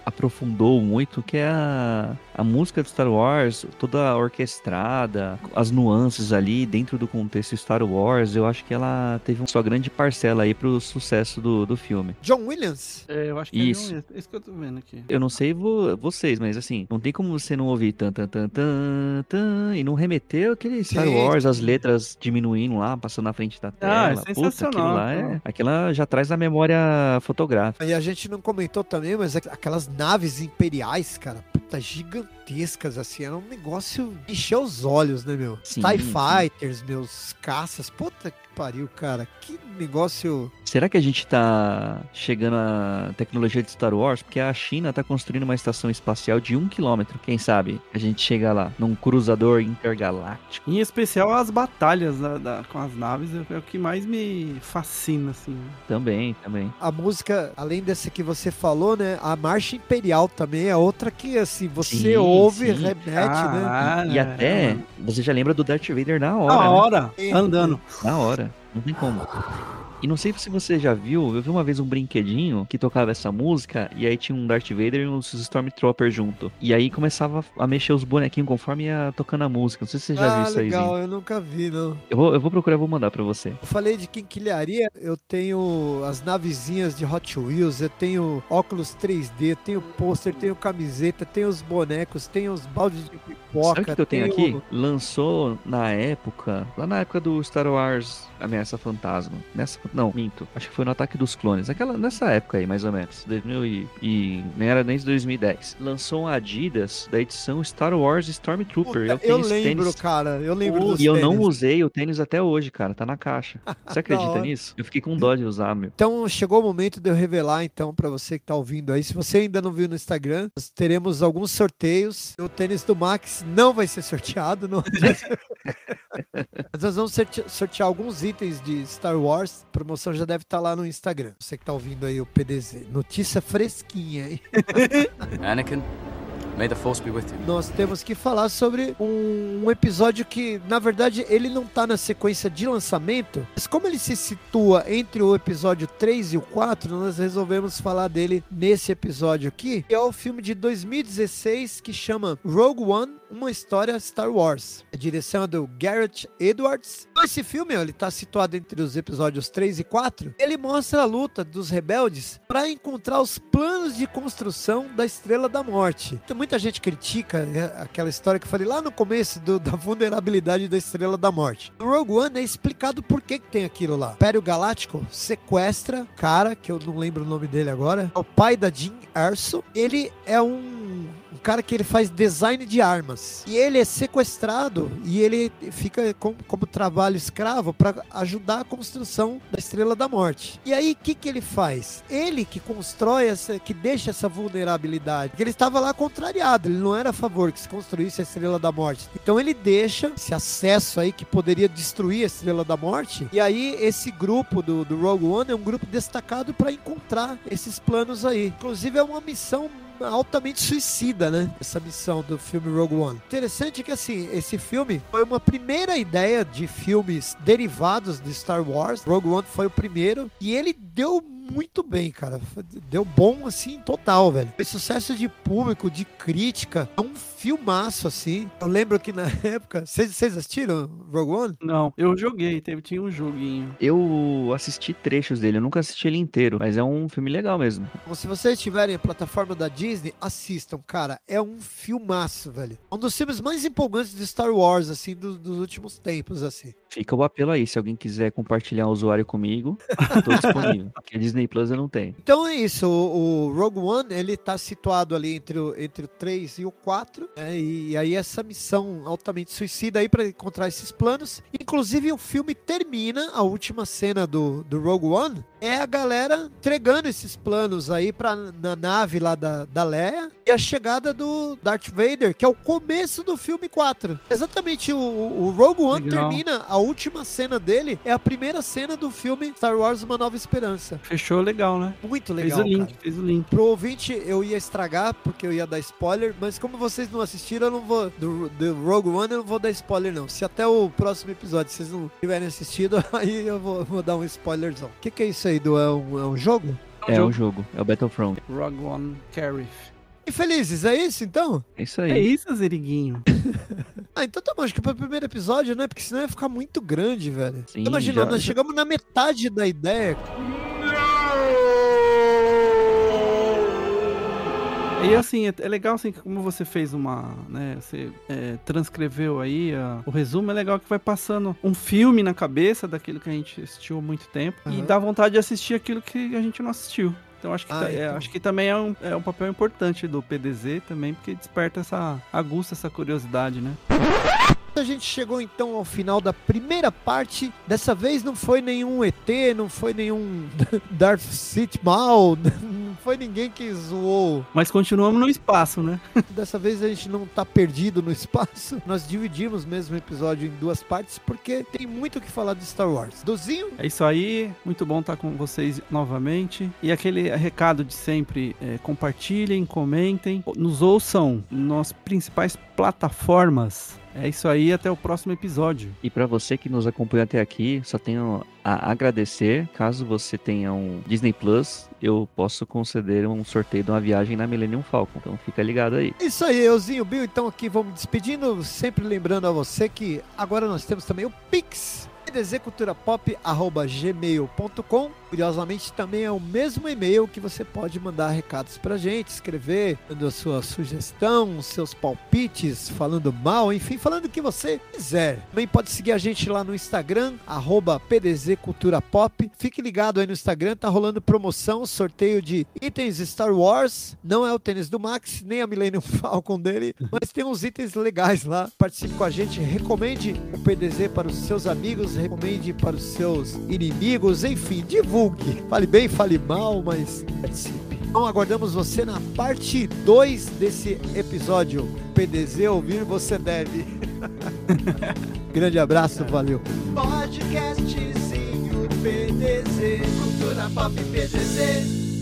aprofundou muito, que é a, a música de Star Wars, toda orquestrada, as nuances ali dentro do contexto Star Wars. Eu acho que ela teve uma sua grande parcela aí pro sucesso do, do filme. John Williams, É, eu acho que Isso. é isso que eu tô vendo aqui. Eu não sei vo- vocês, mas assim, não tem como você não ouvir tan tan tan tan, tan e não remeter aquele Star Sim, Wars, as letras diminuindo lá, passando na frente da Ah, é tela. Puta, aquilo sensacional, lá é, aquela já traz a memória fotográfica. E a gente não comentou também, mas aqu- aquelas naves imperiais, cara, puta, gigantescas, assim, era um negócio de encher os olhos, né, meu? Sim, TIE sim. Fighters, meus caças, puta que pariu, cara, que negócio... Será que a gente tá chegando à tecnologia de Star Wars? Porque a China tá construindo uma estação espacial de um quilômetro. Quem sabe a gente chega lá, num cruzador intergaláctico. Em especial as batalhas da- da- com as naves é, é o que mais me fascina, assim. Também, também. A música, além dessa que você falou, né, a Marcha Imperial também é outra que, assim, você Sim, ouve e sim. remete, né? Caralho, E até, é. você já lembra do Darth Vader na hora, Na né? hora, Sim. andando. Na hora. ね、今後。E não sei se você já viu, eu vi uma vez um brinquedinho que tocava essa música e aí tinha um Darth Vader e uns Stormtroopers junto. E aí começava a mexer os bonequinhos conforme ia tocando a música. Não sei se você já ah, viu isso aí. legal, eu nunca vi, não. Eu vou, eu vou procurar, vou mandar pra você. Eu falei de quinquilharia, eu tenho as navezinhas de Hot Wheels, eu tenho óculos 3D, tenho pôster, tenho camiseta, tenho os bonecos, tenho os baldes de pipoca. Sabe o que eu tenho aqui? Lançou na época, lá na época do Star Wars Ameaça Fantasma. Nessa, não, minto. Acho que foi no Ataque dos Clones. Aquela, nessa época aí, mais ou menos. 2000 e, e nem era nem de 2010. Lançou um Adidas da edição Star Wars Stormtrooper. Puta, eu tenho eu esse lembro, tênis. cara, eu lembro dos E eu não tênis. usei o tênis até hoje, cara. Tá na caixa. Você *laughs* acredita nisso? Eu fiquei com dó de usar, meu. Então chegou o momento de eu revelar então pra você que tá ouvindo aí. Se você ainda não viu no Instagram, nós teremos alguns sorteios. O tênis do Max não vai ser sorteado, não. *laughs* Mas nós vamos sorte- sortear alguns itens de Star Wars. Promoção já deve estar lá no Instagram. Você que tá ouvindo aí o PDZ. Notícia fresquinha, hein? *laughs* Anakin, may the Force be with you. nós temos que falar sobre um, episódio que, na verdade, ele não tá na sequência de lançamento, mas como ele se situa entre o episódio 3 e o 4, nós resolvemos falar dele nesse episódio aqui, que é o filme de 2016 que chama Rogue One, uma história Star Wars. A direção é do Garrett Edwards. Esse filme, ele tá situado entre os episódios 3 e 4. Ele mostra a luta dos rebeldes para encontrar os planos de construção da Estrela da Morte. Tem muita gente critica né, aquela história que eu falei lá no começo do- da vulnerabilidade da Estrela da Morte. No Rogue One é explicado por que, que tem aquilo lá. Império Galáctico sequestra cara, que eu não lembro o nome dele agora, é o pai da Jean Erso. Ele é um um cara que ele faz design de armas. E ele é sequestrado e ele fica com- como trabalho escravo para ajudar a construção da Estrela da Morte. E aí, o que, que ele faz? Ele que constrói essa, que deixa essa vulnerabilidade. Porque ele estava lá contrariado, ele não era a favor que se construísse a Estrela da Morte. Então ele deixa esse acesso aí que poderia destruir a Estrela da Morte. E aí, esse grupo do, do Rogue One é um grupo destacado para encontrar esses planos aí. Inclusive, é uma missão altamente suicida, né? Essa missão do filme Rogue One. Interessante que, assim, esse filme foi uma primeira ideia de filmes derivados de Star Wars. Rogue One foi o primeiro e ele deu muito bem, cara. Deu bom, assim, total, velho. Foi sucesso de público, de crítica. É um filmaço, assim. Eu lembro que na *laughs* época... Vocês assistiram Rogue One? Não, eu joguei, teve, tinha um joguinho. Eu assisti trechos dele, eu nunca assisti ele inteiro, mas é um filme legal mesmo. Então, se vocês tiverem a plataforma da Disney, assistam, cara. É um filmaço, velho. Um dos filmes mais empolgantes de Star Wars, assim, do- dos últimos tempos, assim. Fica o apelo aí, se alguém quiser compartilhar o usuário comigo, *laughs* tô disponível. Porque a Disney Disney Plus eu não tenho. Então é isso, o, o Rogue One, ele tá situado ali entre o, entre o 3 e o 4, né, e aí essa missão altamente suicida aí para encontrar esses planos. Inclusive o filme termina, a última cena do, do Rogue One, é a galera entregando esses planos aí pra, na nave lá da, da Leia e a chegada do Darth Vader, que é o começo do filme 4. Exatamente, o, o Rogue One Legal. termina, a última cena dele é a primeira cena do filme Star Wars Uma Nova Esperança. Fechou legal, né? Muito fez legal, o link, cara. fez o link. Pro ouvinte, eu ia estragar, porque eu ia dar spoiler, mas como vocês não assistiram, eu não vou. Do, do Rogue One, eu não vou dar spoiler, não. Se até o próximo episódio vocês não tiverem assistido, *laughs* aí eu vou, vou dar um spoilerzão. O que, que é isso aí, do? É um, é um jogo? É um jogo, é o Battlefront. Rogue One Carif. E felizes, é isso então? É isso É aí. isso, Zeriguinho. *laughs* Ah, então tá bom, acho que pro primeiro episódio, né? Porque senão ia ficar muito grande, velho. Sim, Imagina, já- nós chegamos na metade da ideia. E assim, é, é legal assim, que como você fez uma, né, você é, transcreveu aí a- o resumo, é legal que vai passando um filme na cabeça daquilo que a gente assistiu há muito tempo e Aham. dá vontade de assistir aquilo que a gente não assistiu. Então acho que, Ah, tá- é, então. acho que também é um, é um papel importante do PDZ também, porque desperta essa aguça essa curiosidade, né? A gente chegou então ao final da primeira parte. Dessa vez não foi nenhum ET, não foi nenhum *laughs* Darth Sith mal, *laughs* não foi ninguém que zoou. Mas continuamos no espaço, né? *laughs* Dessa vez a gente não tá perdido no espaço. Nós dividimos mesmo o episódio em duas partes porque tem muito o que falar de Star Wars. Dozinho, É isso aí, muito bom estar com vocês novamente. E aquele recado de sempre: é, compartilhem, comentem, nos ouçam nas principais plataformas. É isso aí, até o próximo episódio. E pra você que nos acompanhou até aqui, só tenho a agradecer. Caso você tenha um Disney Plus, eu posso conceder um sorteio de uma viagem na Millennium Falcon. Então fica ligado aí. isso aí, euzinho, Bill. Então aqui vamos despedindo. Sempre lembrando a você que agora nós temos também o Pix. pdzculturapop.gmail.com Curiosamente, também é o mesmo e-mail que você pode mandar recados pra gente, escrever, dando a sua sugestão, seus palpites, falando mal, enfim, falando o que você quiser. Também pode seguir a gente lá no Instagram, arroba pdzculturapop. Fique ligado aí no Instagram, tá rolando promoção, sorteio de itens Star Wars. Não é o tênis do Max, nem a Millennium *laughs* Falcon dele, mas tem uns itens legais lá. Participe com a gente, recomende o PDZ para os seus amigos, recomende para os seus inimigos, enfim, divulgue. Fale bem, fale mal, mas participe. Então aguardamos você na parte 2 desse episódio. PDZ ouvir você deve. *laughs* Grande abraço, valeu. Podcastzinho PDZ, cultura pop PDZ.